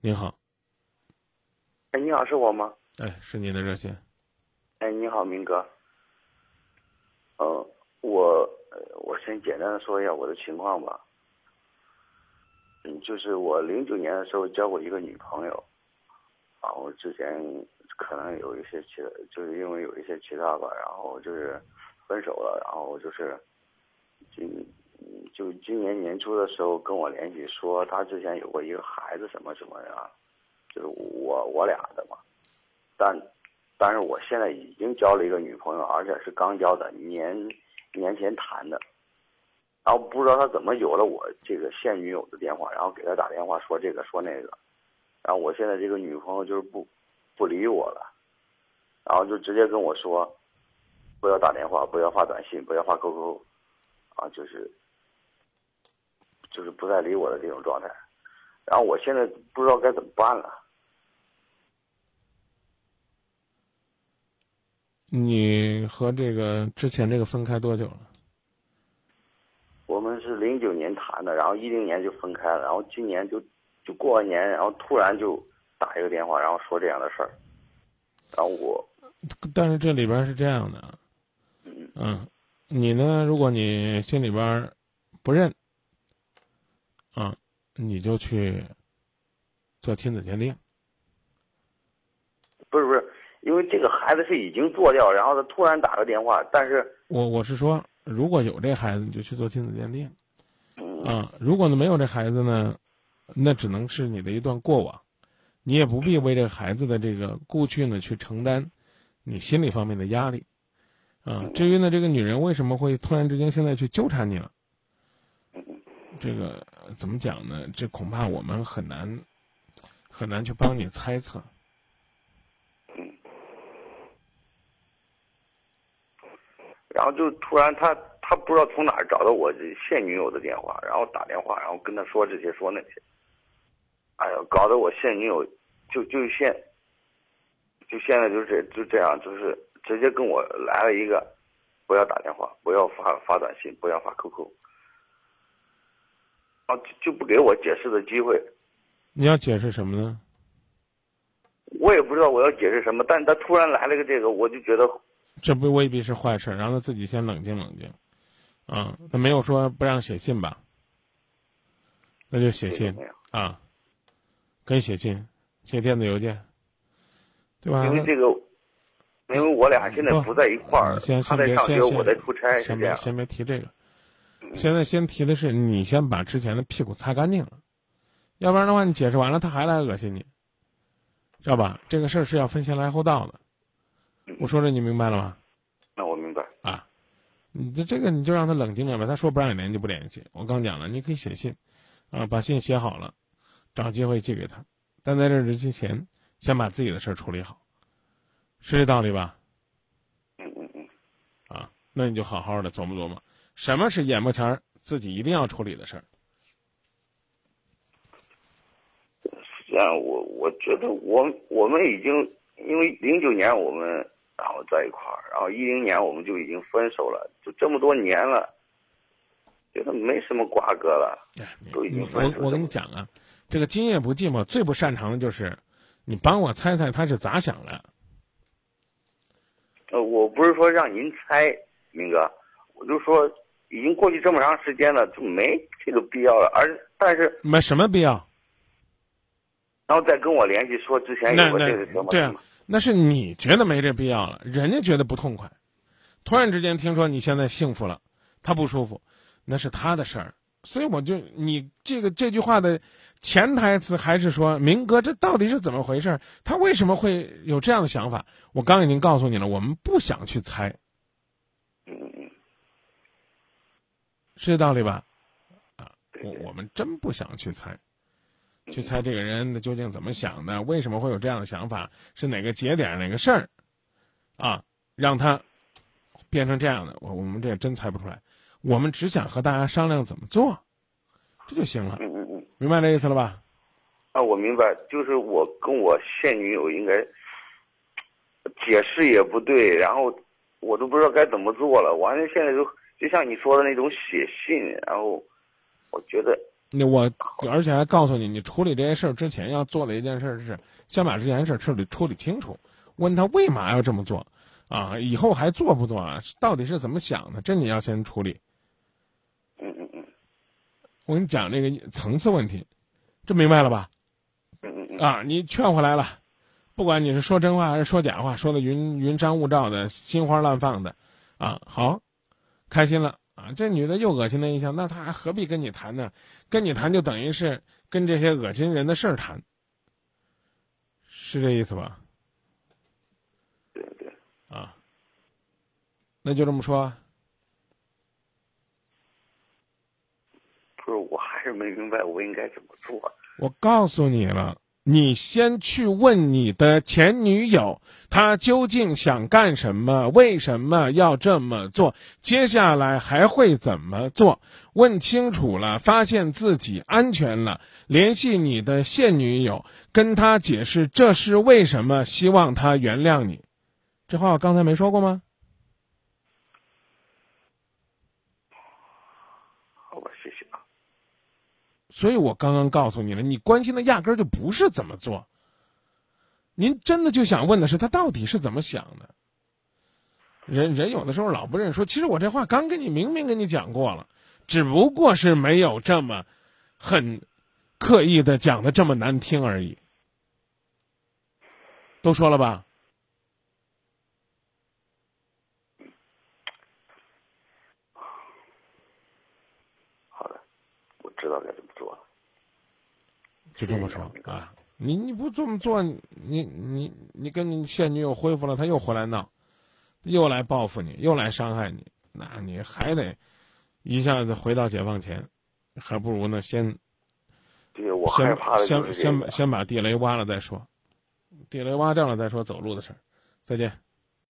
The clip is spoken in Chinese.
您好，哎，你好，是我吗？哎，是您的热线。哎，你好，明哥。嗯，我我先简单的说一下我的情况吧。嗯，就是我零九年的时候交过一个女朋友，然后之前可能有一些其，就是因为有一些其他吧，然后就是分手了，然后就是今就今年年初的时候跟我联系说他之前有过一个孩子什么什么呀，就是我我俩的嘛，但但是我现在已经交了一个女朋友，而且是刚交的，年年前谈的。然后不知道他怎么有了我这个现女友的电话，然后给他打电话说这个说那个，然后我现在这个女朋友就是不不理我了，然后就直接跟我说，不要打电话，不要发短信，不要发 QQ，啊，就是就是不再理我的这种状态，然后我现在不知道该怎么办了。你和这个之前这个分开多久了？我们是零九年谈的，然后一零年就分开了，然后今年就就过完年，然后突然就打一个电话，然后说这样的事儿，然后我，但是这里边是这样的，嗯嗯，你呢？如果你心里边不认，啊，你就去做亲子鉴定。不是不是，因为这个孩子是已经做掉，然后他突然打个电话，但是我我是说，如果有这孩子，你就去做亲子鉴定。嗯啊，如果呢没有这孩子呢，那只能是你的一段过往，你也不必为这个孩子的这个故去呢去承担你心理方面的压力。啊，至于呢这个女人为什么会突然之间现在去纠缠你了，这个呃怎么讲呢？这恐怕我们很难很难去帮你猜测。然后就突然他他不知道从哪儿找到我现女友的电话，然后打电话，然后跟他说这些说那些，哎呀，搞得我现女友就就现就现在就这就这样，就是直接跟我来了一个，不要打电话，不要发发短信，不要发 QQ，然后就就不给我解释的机会，你要解释什么呢？我也不知道我要解释什么，但是他突然来了个这个，我就觉得这不未必是坏事，让他自己先冷静冷静。啊，他没有说不让写信吧？那就写信啊，可以写信，写电子邮件，对吧？因为这个，因为我俩现在不在一块儿嗯，先他先在上学，别先先我在出差，先。别先别提这个，现在先提的是你先把之前的屁股擦干净了，要不然的话你解释完了他还来恶心你，知道吧？这个事儿是要分先来后到的。我说这你明白了吗？那我明白。啊，你这这个你就让他冷静点吧。他说不让你联系就不联系。我刚讲了，你可以写信，啊，把信写好了，找机会寄给他。但在这之前，先把自己的事儿处理好，是这道理吧？嗯嗯嗯，啊，那你就好好的琢磨琢磨，什么是眼巴前儿自己一定要处理的事儿。实际上我我觉得我我们已经因为零九年我们然后在一块儿，然后一零年我们就已经分手了，就这么多年了，觉得没什么瓜葛了。哎，都已经分手我我跟你讲啊，这个今夜不寂寞最不擅长的就是，你帮我猜猜他是咋想的。呃，我不是说让您猜，明哥，我就说已经过去这么长时间了，就没这个必要了。而但是没什么必要。然后再跟我联系说之前那有过这个什么对啊，，那是你觉得没这必要了，人家觉得不痛快。突然之间听说你现在幸福了，他不舒服，那是他的事儿。所以我就你这个这句话的潜台词还是说，明哥这到底是怎么回事？他为什么会有这样的想法？我刚已经告诉你了，我们不想去猜，嗯嗯嗯，是这道理吧？啊，我我们真不想去猜，去猜这个人究竟怎么想的，为什么会有这样的想法，是哪个节点哪个事儿，啊，让他变成这样的，我我们这也真猜不出来。我们只想和大家商量怎么做，这就行了，嗯嗯嗯。明白这意思了吧？啊，我明白，就是我跟我现女友应该解释也不对，然后我都不知道该怎么做了。完了，现在就就像你说的那种写信，然后我觉得那我而且还告诉你，你处理这些事儿之前要做的一件事是，先把这件事彻底处理清楚。问他为嘛要这么做，啊，以后还做不做啊？到底是怎么想的？这你要先处理。嗯嗯嗯。我跟你讲这个层次问题，这明白了吧？嗯嗯嗯。啊，你劝回来了，不管你是说真话还是说假话，说的云云山雾罩的，心花乱放的，啊，好，开心了。啊，这女的又恶心的一下，那她还何必跟你谈呢？跟你谈就等于是跟这些恶心人的事儿谈，是这意思吧？对对。啊，那就这么说。不是，我还是没明白我应该怎么做。我告诉你了。你先去问你的前女友，她究竟想干什么？为什么要这么做？接下来还会怎么做？问清楚了，发现自己安全了，联系你的现女友，跟她解释这是为什么，希望她原谅你。这话我刚才没说过吗？所以我刚刚告诉你了，你关心的压根儿就不是怎么做。您真的就想问的是他到底是怎么想的？人人有的时候老不认说，其实我这话刚跟你明明跟你讲过了，只不过是没有这么很刻意的讲的这么难听而已。都说了吧？好的，我知道该怎么做。就这么说啊！你你不这么做，你你你跟你现女友恢复了，他又回来闹，又来报复你，又来伤害你，那你还得一下子回到解放前，还不如呢先。对我害怕的先先先把地雷挖了再说，地雷挖掉了再说走路的事儿。再见。